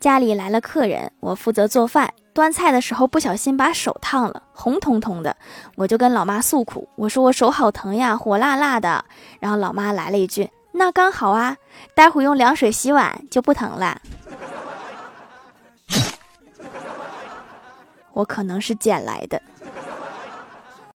家里来了客人，我负责做饭，端菜的时候不小心把手烫了，红彤彤的，我就跟老妈诉苦，我说我手好疼呀，火辣辣的。然后老妈来了一句，那刚好啊，待会用凉水洗碗就不疼了。我可能是捡来的。